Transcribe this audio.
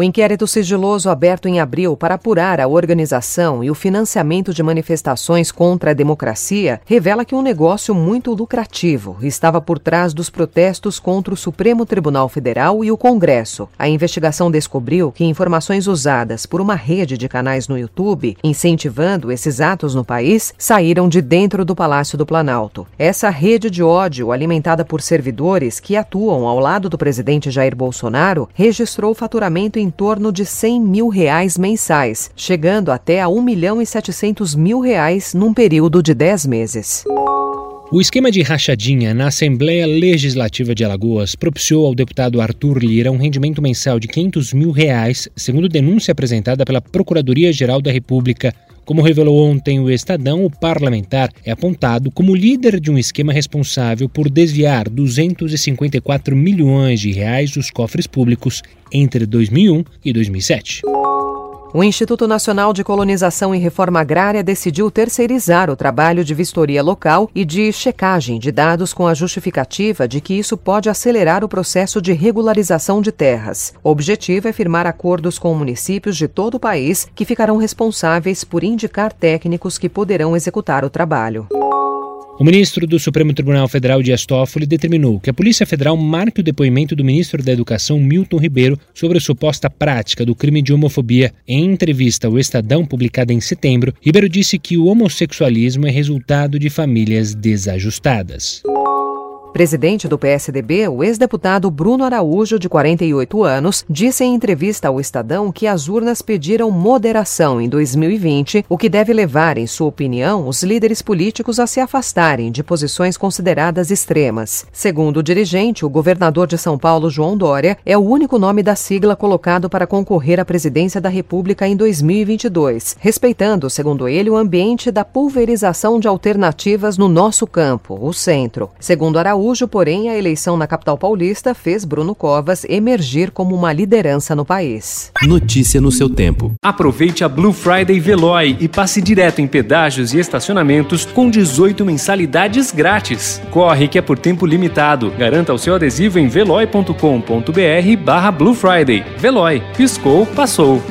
O inquérito sigiloso aberto em abril para apurar a organização e o financiamento de manifestações contra a democracia revela que um negócio muito lucrativo estava por trás dos protestos contra o Supremo Tribunal Federal e o Congresso. A investigação descobriu que informações usadas por uma rede de canais no YouTube, incentivando esses atos no país, saíram de dentro do Palácio do Planalto. Essa rede de ódio, alimentada por servidores que atuam ao lado do presidente Jair Bolsonaro, registrou faturamento em em torno de 100 mil reais mensais, chegando até a 1 milhão e 700 mil reais num período de 10 meses. O esquema de rachadinha na Assembleia Legislativa de Alagoas propiciou ao deputado Arthur Lira um rendimento mensal de 500 mil reais, segundo denúncia apresentada pela Procuradoria-Geral da República. Como revelou ontem o Estadão, o parlamentar é apontado como líder de um esquema responsável por desviar 254 milhões de reais dos cofres públicos entre 2001 e 2007. O Instituto Nacional de Colonização e Reforma Agrária decidiu terceirizar o trabalho de vistoria local e de checagem de dados com a justificativa de que isso pode acelerar o processo de regularização de terras. O objetivo é firmar acordos com municípios de todo o país que ficarão responsáveis por indicar técnicos que poderão executar o trabalho. O ministro do Supremo Tribunal Federal, Dias Toffoli, determinou que a Polícia Federal marque o depoimento do ministro da Educação, Milton Ribeiro, sobre a suposta prática do crime de homofobia. Em entrevista ao Estadão, publicada em setembro, Ribeiro disse que o homossexualismo é resultado de famílias desajustadas. Presidente do PSDB, o ex-deputado Bruno Araújo, de 48 anos, disse em entrevista ao Estadão que as urnas pediram moderação em 2020, o que deve levar, em sua opinião, os líderes políticos a se afastarem de posições consideradas extremas. Segundo o dirigente, o governador de São Paulo, João Dória, é o único nome da sigla colocado para concorrer à presidência da República em 2022, respeitando, segundo ele, o ambiente da pulverização de alternativas no nosso campo, o centro. Segundo Araújo, Araújo, porém, a eleição na capital paulista fez Bruno Covas emergir como uma liderança no país. Notícia no seu tempo. Aproveite a Blue Friday Veloy e passe direto em pedágios e estacionamentos com 18 mensalidades grátis. Corre que é por tempo limitado. Garanta o seu adesivo em veloy.com.br barra Blue Friday. Veloy. Piscou, passou.